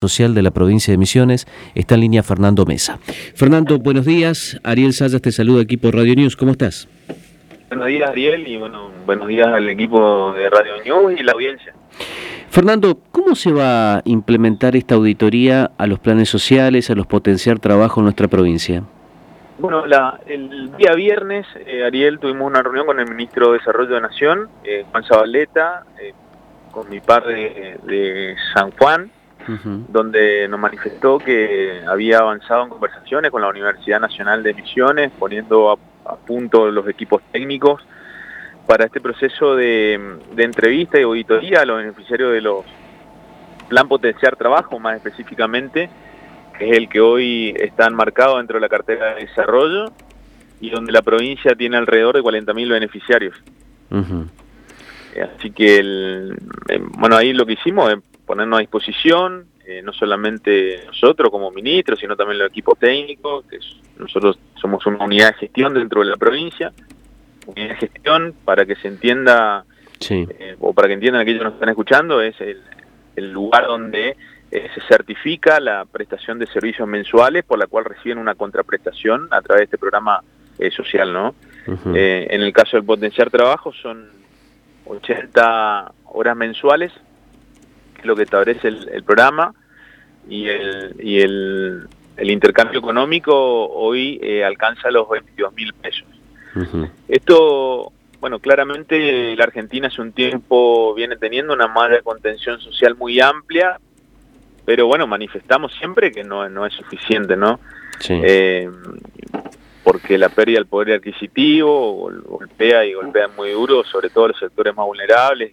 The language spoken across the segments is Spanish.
Social de la provincia de Misiones. Está en línea Fernando Mesa. Fernando, buenos días. Ariel Sayas te saluda, equipo Radio News. ¿Cómo estás? Buenos días, Ariel, y bueno, buenos días al equipo de Radio News y la audiencia. Fernando, ¿cómo se va a implementar esta auditoría a los planes sociales, a los potenciar trabajo en nuestra provincia? Bueno, la, el día viernes, eh, Ariel, tuvimos una reunión con el ministro de Desarrollo de Nación, eh, Juan Zabaleta, eh, con mi par de San Juan, donde nos manifestó que había avanzado en conversaciones con la Universidad Nacional de Misiones, poniendo a, punto los equipos técnicos para este proceso de, entrevista y auditoría a los beneficiarios de los Plan Potenciar Trabajo, más específicamente, que es el que hoy está enmarcado dentro de la cartera de desarrollo y donde la provincia tiene alrededor de 40.000 beneficiarios. Así que, el, eh, bueno, ahí lo que hicimos es ponernos a disposición, eh, no solamente nosotros como ministros, sino también los equipos técnicos, que nosotros somos una unidad de gestión dentro de la provincia, unidad de gestión para que se entienda, eh, o para que entiendan aquellos que nos están escuchando, es el, lugar donde eh, se certifica la prestación de servicios mensuales por la cual reciben una contraprestación a través de este programa social, ¿no? en el caso del potenciar trabajo son 80 horas mensuales lo que establece el, programa, y el, y el, intercambio económico hoy eh, alcanza los 22 mil pesos. Esto, bueno, claramente la Argentina hace un tiempo viene teniendo una malla de contención social muy amplia, pero bueno, manifestamos siempre que no, no es suficiente, ¿no? Eh, porque la pérdida del poder adquisitivo golpea y golpea muy duro, sobre todo los sectores más vulnerables,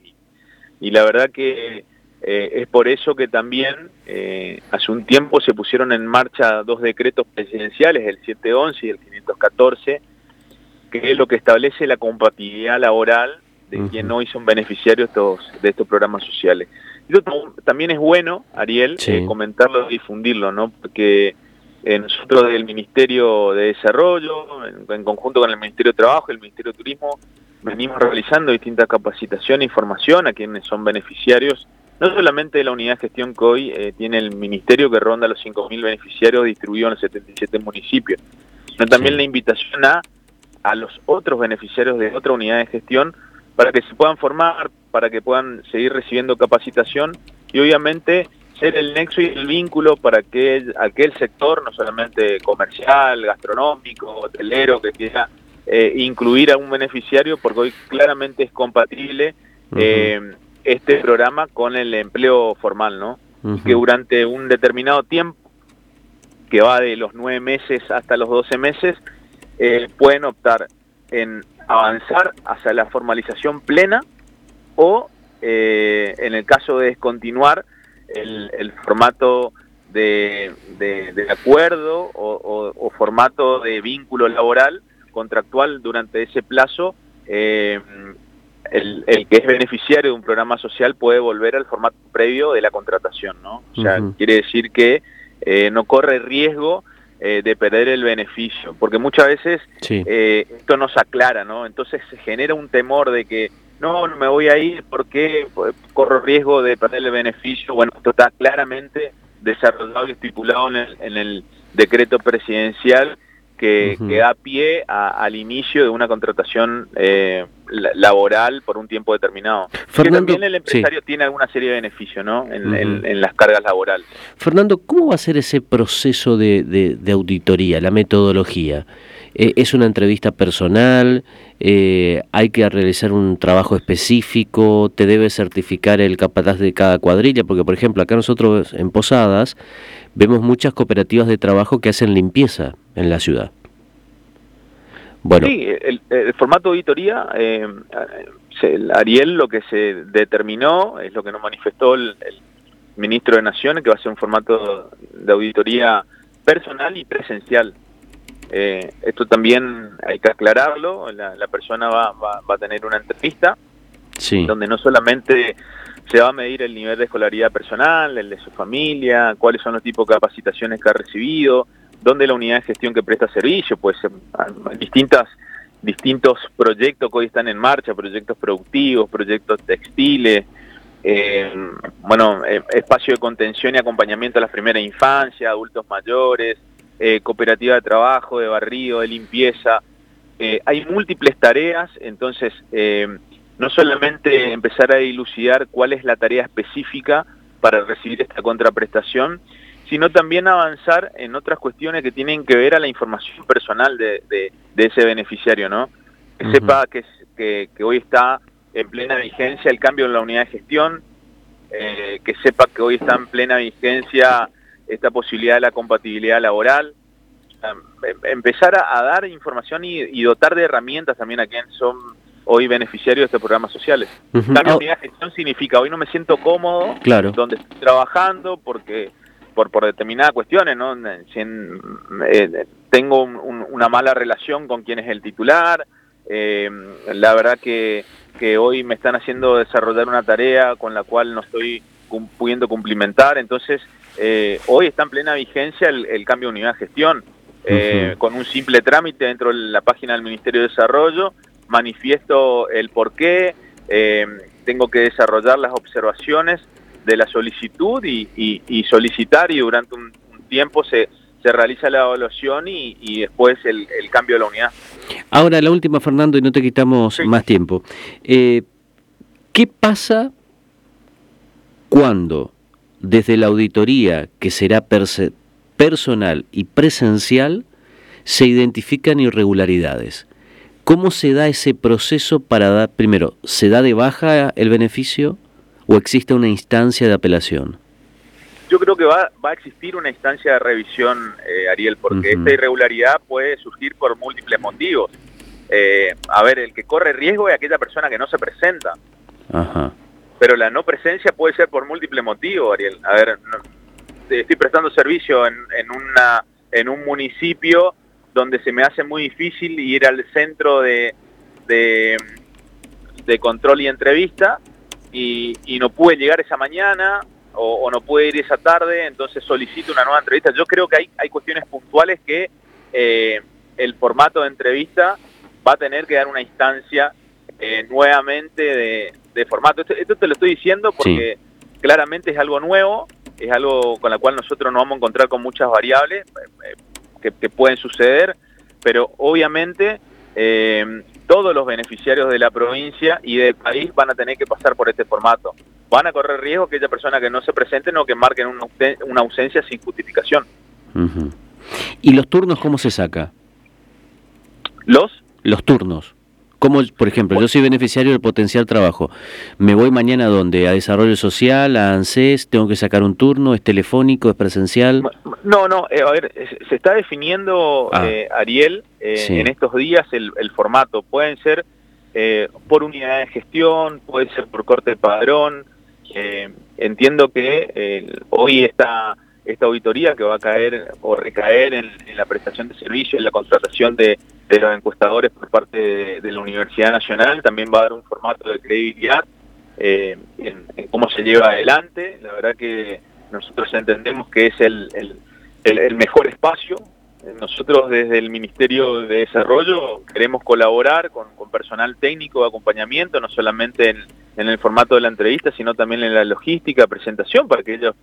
y la verdad que eh, es por eso que también eh, hace un tiempo se pusieron en marcha dos decretos presidenciales, el 711 y el 514, que es lo que establece la compatibilidad laboral de quien hoy son beneficiarios de estos programas sociales. También es bueno, Ariel, eh, comentarlo y difundirlo, ¿no? Porque nosotros del Ministerio de Desarrollo, en, conjunto con el Ministerio de Trabajo y el Ministerio de Turismo, venimos realizando distintas capacitaciones y formación a quienes son beneficiarios no solamente la unidad de gestión que hoy eh, tiene el ministerio que ronda los 5.000 beneficiarios distribuidos en los 77 municipios, sino también la invitación a, a los otros beneficiarios de otra unidad de gestión para que se puedan formar, para que puedan seguir recibiendo capacitación y obviamente ser el nexo y el vínculo para que aquel sector, no solamente comercial, gastronómico, hotelero, que quiera eh, incluir a un beneficiario, porque hoy claramente es compatible este programa con el empleo formal, ¿no? Que durante un determinado tiempo, que va de los nueve meses hasta los doce meses, eh, pueden optar en avanzar hacia la formalización plena o, eh, en el caso de descontinuar, el, formato de, acuerdo o, formato de vínculo laboral contractual durante ese plazo eh, el, que es beneficiario de un programa social puede volver al formato previo de la contratación, ¿no? O sea, quiere decir que eh, no corre riesgo eh, de perder el beneficio, porque muchas veces eh, esto no se aclara, ¿no? Entonces se genera un temor de que no, no me voy a ir porque corro riesgo de perder el beneficio. Bueno, esto está claramente desarrollado y estipulado en el, en el decreto presidencial que, da pie al inicio de una contratación eh, laboral por un tiempo determinado. también el empresario tiene alguna serie de beneficios ¿no? en, las cargas laborales. Fernando, ¿cómo va a ser ese proceso de, auditoría, la metodología? Eh, ¿Es una entrevista personal? Eh, ¿Hay que realizar un trabajo específico? ¿Te debe certificar el capataz de cada cuadrilla? Porque, por ejemplo, acá nosotros en Posadas vemos muchas cooperativas de trabajo que hacen limpieza en la ciudad. Bueno. Sí, el, formato de auditoría, eh, Ariel lo que se determinó, es lo que nos manifestó el, ministro de Naciones, que va a ser un formato de auditoría personal y presencial. Eh, esto también hay que aclararlo, la, persona va, va, a tener una entrevista, sí. donde no solamente se va a medir el nivel de escolaridad personal, el de su familia, cuáles son los tipos de capacitaciones que ha recibido, dónde la unidad de gestión que presta servicio, pues distintas distintos proyectos que hoy están en marcha, proyectos productivos, proyectos textiles, bueno, espacio de contención y acompañamiento a la primera infancia, adultos mayores, cooperativa de trabajo, de barrio, de limpieza. hay múltiples tareas, entonces no solamente empezar a dilucidar cuál es la tarea específica para recibir esta contraprestación, sino también avanzar en otras cuestiones que tienen que ver a la información personal de, ese beneficiario, ¿no? Que sepa que, que, hoy está en plena vigencia el cambio en la unidad de gestión, eh, que sepa que hoy está en plena vigencia esta posibilidad de la compatibilidad laboral, em, empezar a, dar información y, y, dotar de herramientas también a quienes son hoy beneficiario de estos programas sociales. Uh Cambio de gestión significa hoy no me siento cómodo claro. donde estoy trabajando porque por, por determinadas cuestiones, ¿no? Eh, tengo una mala relación con quien es el titular, eh, la verdad que, que hoy me están haciendo desarrollar una tarea con la cual no estoy pudiendo cumplimentar, entonces eh, hoy está en plena vigencia el, cambio de unidad de gestión, con un simple trámite dentro de la página del Ministerio de Desarrollo, manifiesto el por qué, eh, tengo que desarrollar las observaciones de la solicitud y, solicitar y durante un, tiempo se, se realiza la evaluación y, después el, cambio de la unidad. Ahora, la última, Fernando, y no te quitamos más tiempo. Eh, ¿Qué pasa cuando desde la auditoría, que será personal y presencial, se identifican irregularidades? ¿Cómo se da ese proceso para dar, primero, ¿se da de baja el beneficio o existe una instancia de apelación? Yo creo que va, a existir una instancia de revisión, eh, Ariel, porque esta irregularidad puede surgir por múltiples motivos. Eh, a ver, el que corre riesgo es aquella persona que no se presenta. Pero la no presencia puede ser por múltiples motivos, Ariel. A ver, estoy prestando servicio en, en, una, en un municipio donde se me hace muy difícil ir al centro de, de, control y entrevista y, no pude llegar esa mañana o, no pude ir esa tarde, entonces solicito una nueva entrevista. Yo creo que hay, hay cuestiones puntuales que eh, el formato de entrevista va a tener que dar una instancia eh, nuevamente de, formato. Esto, te lo estoy diciendo porque claramente es algo nuevo, es algo con la cual nosotros nos vamos a encontrar con muchas variables. Eh, que, pueden suceder, pero obviamente eh, todos los beneficiarios de la provincia y del país van a tener que pasar por este formato. Van a correr riesgo que aquella persona que no se presente o que marquen una, ausencia sin justificación. ¿Y los turnos cómo se saca? ¿Los? Los turnos. Como, por ejemplo, yo soy beneficiario del potencial trabajo. ¿Me voy mañana a dónde? ¿A desarrollo social? ¿A ANSES? ¿Tengo que sacar un turno? ¿Es telefónico? ¿Es presencial? No, no. Eh, a ver, se está definiendo, ah. eh, Ariel, eh, en estos días el, formato. Pueden ser por unidad de gestión, puede ser por corte de padrón. entiendo que hoy está esta auditoría que va a caer o recaer en, la prestación de servicios, en la contratación de, los encuestadores por parte de, la Universidad Nacional, también va a dar un formato de credibilidad eh, en, cómo se lleva adelante. La verdad que nosotros entendemos que es el, mejor espacio. Nosotros desde el Ministerio de Desarrollo queremos colaborar con, personal técnico de acompañamiento, no solamente en, en el formato de la entrevista, sino también en la logística, presentación, para que ellos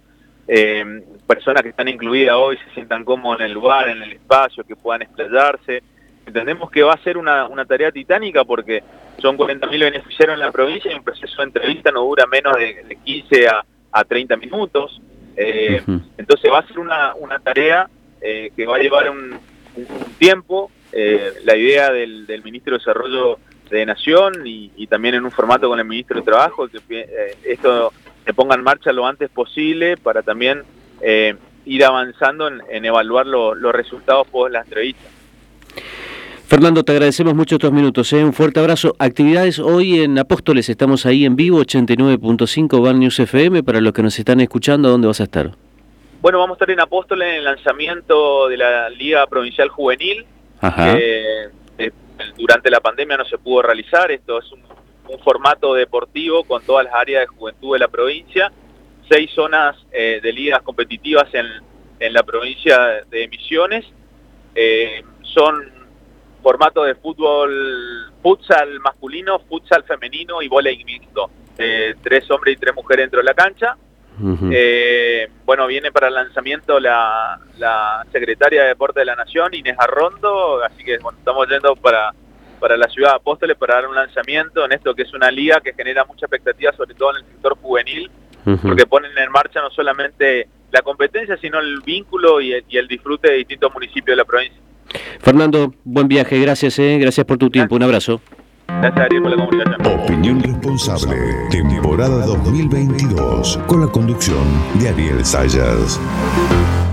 eh, personas que están incluidas hoy se sientan cómodos en el lugar, en el espacio, que puedan explayarse. Entendemos que va a ser una, tarea titánica porque son 40.000 beneficiarios en la provincia y un proceso de entrevista no dura menos de, 15 a, a, 30 minutos. Eh, entonces va a ser una, tarea eh, que va a llevar un, tiempo. Eh, la idea del, Ministro de Desarrollo de Nación y, también en un formato con el Ministro de Trabajo, que esto se ponga en marcha lo antes posible para también ir avanzando en, evaluar los resultados por la entrevista. Fernando, te agradecemos mucho estos minutos. ¿eh? Un fuerte abrazo. Actividades hoy en Apóstoles, estamos ahí en vivo, 89.5 Bar News FM. Para los que nos están escuchando, ¿dónde vas a estar? Bueno, vamos a estar en Apóstoles en el lanzamiento de la Liga Provincial Juvenil. Eh, durante la pandemia no se pudo realizar. Esto es un un formato deportivo con todas las áreas de juventud de la provincia, seis zonas eh, de ligas competitivas en, la provincia de Misiones, eh, son formatos de fútbol, futsal masculino, futsal femenino y voleibol mixto. eh, tres hombres y tres mujeres dentro de la cancha. Eh, bueno, viene para el lanzamiento la, secretaria de Deporte de la Nación, Inés Arrondo, así que bueno, estamos yendo para, para la ciudad de Apóstoles para dar un lanzamiento en esto que es una liga que genera mucha expectativa, sobre todo en el sector juvenil, porque ponen en marcha no solamente la competencia, sino el vínculo y el, disfrute de distintos municipios de la provincia. Fernando, buen viaje, gracias, eh, gracias por tu tiempo, un abrazo. Gracias por la comunicación. Opinión responsable, temporada 2022, con la conducción de Ariel Sayas.